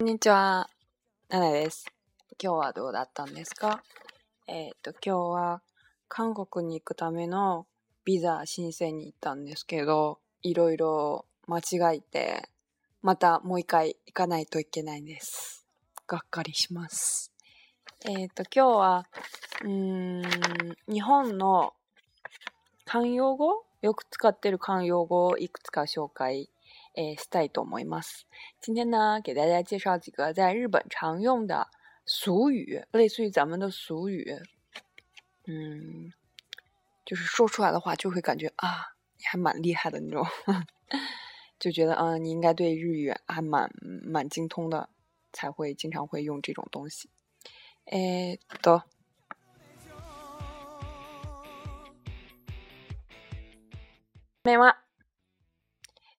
こんにちは、ナナです。今日はどうだったんですかえっ、ー、と、今日は韓国に行くためのビザ申請に行ったんですけど、いろいろ間違えて、またもう一回行かないといけないんです。がっかりします。えっ、ー、と、今日は、うん、日本の慣用語よく使ってる慣用語をいくつか紹介哎，いと思います。今天呢，给大家介绍几个在日本常用的俗语，类似于咱们的俗语。嗯，就是说出来的话，就会感觉啊，还蛮厉害的那种，就觉得啊，你应该对日语还蛮蛮精通的，才会经常会用这种东西。哎，走，没完。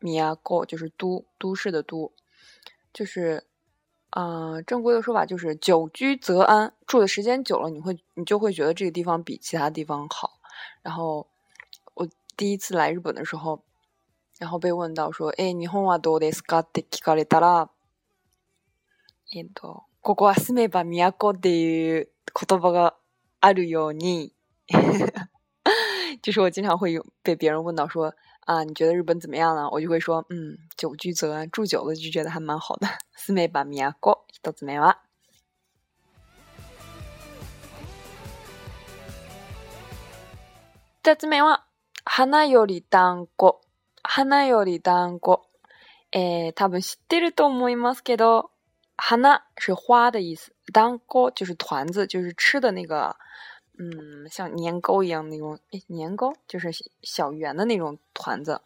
米亚过就是都都市的都，就是啊，正规的说法就是久居则安，住的时间久了，你会你就会觉得这个地方比其他地方好。然后我第一次来日本的时候，然后被问到说，哎，你はどうですか？って聞かれたら、えっと、ここ住めば m i y a っていう言葉があるように，就是我经常会被别人问到说。啊，你觉得日本怎么样呢？我就会说，嗯，久居则住久了就觉得还蛮好的。四めばみやこ、一つ目は、二つ目は花より団子。花より団子。え、多分知ってると思いますけど、花是花的意思，団子就是团子，就是吃的那个。嗯，像年糕一样那种，哎，年糕就是小圆的那种团子。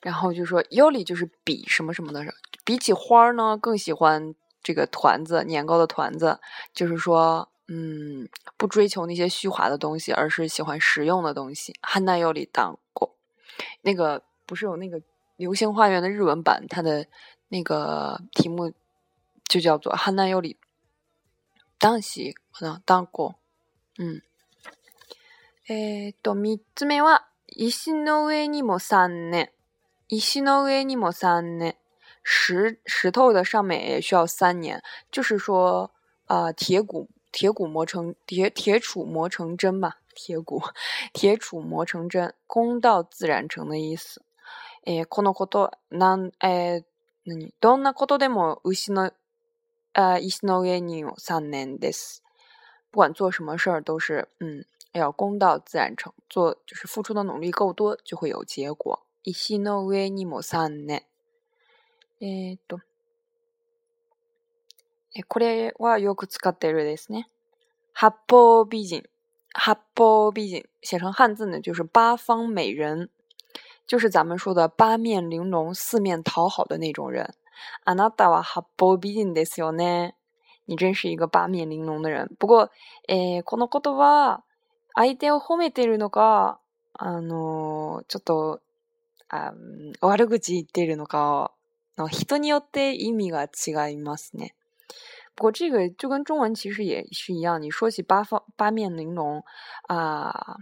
然后就说尤里就是比什么什么的，比起花呢更喜欢这个团子，年糕的团子。就是说，嗯，不追求那些虚华的东西，而是喜欢实用的东西。汉娜尤里当过，那个不是有那个《流星花园》的日文版，它的那个题目就叫做汉娜尤里当喜不能当过。うん。えっ、と、三つ目は、石の上にも三年。石の上にも三年。石石頭的上面也需要三年，就是说，呃，铁骨铁骨磨成铁铁杵磨成针嘛，铁骨 铁杵磨成针，工道自然成的意思。えー、このことなん、えー、何どんなことでも牛のあ石の上にも三年です。不管做什么事儿，都是嗯，要功到自然成，做就是付出的努力够多，就会有结果。伊西ノウエニモサンネ。えっと、えこれはよく使ってるですね。八方美人，八方美人，写成汉字呢就是八方美人，就是咱们说的八面玲珑、四面讨好的那种人。あなたは八方美人ですよね。你真是一个八面玲珑的人。不この言葉、相手を褒めてるのか、あのちょっと、あ悪口言ってるのか、人によって意味が違いますね。不过这个就跟中文其实也是一样，你说起八方八面玲珑啊、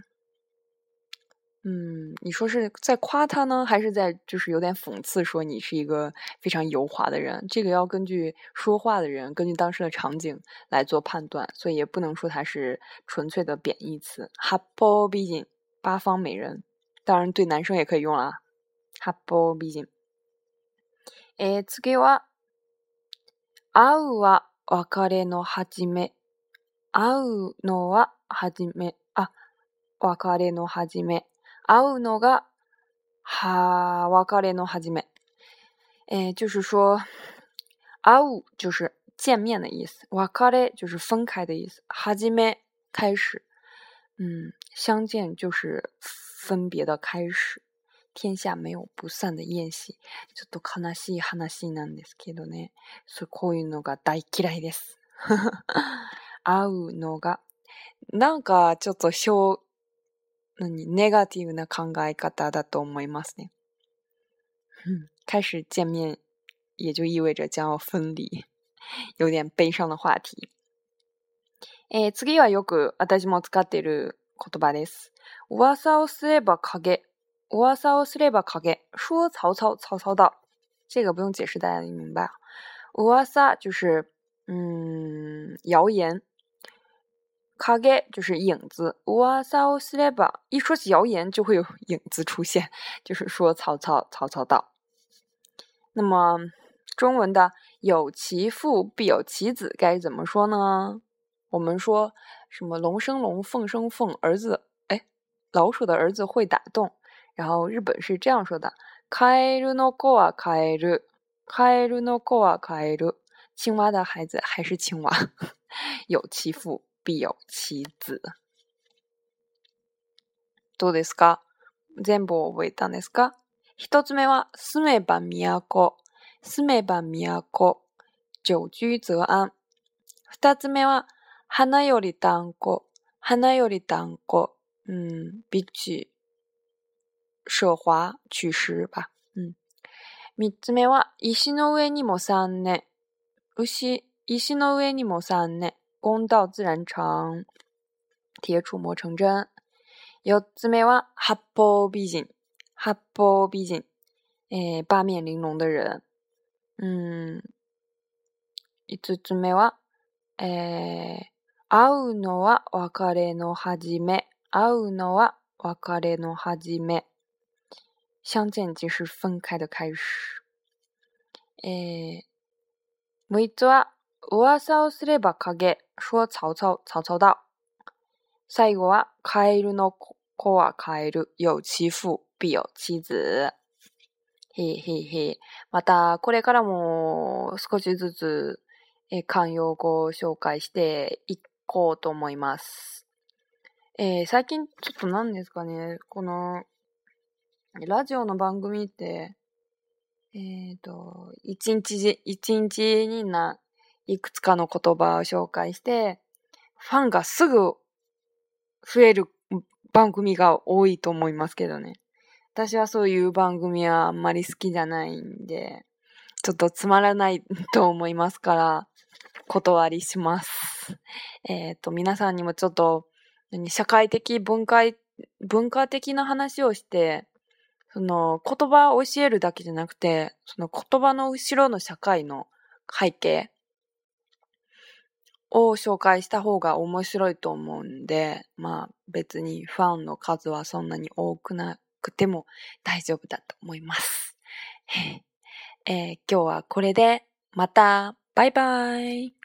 嗯，你说是在夸他呢，还是在就是有点讽刺？说你是一个非常油滑的人，这个要根据说话的人，根据当时的场景来做判断，所以也不能说他是纯粹的贬义词。哈毕竟八方美人，当然对男生也可以用啦。八方美人。え、次は、会うは別れの始め、会うのは始め、あ、別れの始め。会うのが、は、別れの始め。哎，就是说，啊呜就是见面的意思，瓦卡嘞就是分开的意思，哈基梅开始，嗯，相见就是分别的开始，天下没有不散的宴席。ちょっと悲しい話なんですけどね、そうこういうのが大嫌いです。会うのが、なんかちょっと表那你ガティブな考え方的と思嘎ます都没嘛事开始见面，也就意味着将要分离，有点悲伤的话题。诶，次はよく私も使っている言葉です。噂をすれば、影、噂をすれば、影、说曹操，曹操到。这个不用解释，大家明白噂就是嗯，谣言。卡盖就是影子，哇塞，我斯莱巴，一说起谣言，就会有影子出现，就是说曹操，曹操到。那么，中文的“有其父必有其子”该怎么说呢？我们说什么“龙生龙，凤生凤，儿子哎，老鼠的儿子会打洞”。然后日本是这样说的：“开鲁诺狗啊，开鲁，开鲁诺狗啊，开鲁，青蛙的孩子还是青蛙，有其父。”必有子。どうですか全部覚えたんですか一つ目は、住めば都。住めば都。久居则安。二つ目は、花より団子。花より団子。うん、比起奢华取石吧。うん。三つ目は、石の上にも三年。牛、石の上にも三年。公道自然长，铁杵磨成针。有姊妹は八方美人，八方美人，诶，八面玲珑的人。嗯，一れ姊妹め。诶，见即是分开的开始。诶，母一子啊。噂をすれば影、说曹操、曹操だ。最後は、カエルの子はカエル、有妻父、必有妻子。へへへ。また、これからも少しずつ、え慣用語を紹介していこうと思います。えー、最近ちょっと何ですかね、この、ラジオの番組って、えっ、ー、と、一日、一日にな、いくつかの言葉を紹介して、ファンがすぐ増える番組が多いと思いますけどね。私はそういう番組はあんまり好きじゃないんで、ちょっとつまらないと思いますから、断りします。えっ、ー、と、皆さんにもちょっと、社会的、文化、文化的な話をして、その言葉を教えるだけじゃなくて、その言葉の後ろの社会の背景を紹介した方が面白いと思うんで、まあ別にファンの数はそんなに多くなくても大丈夫だと思います。えー、今日はこれでまたバイバイ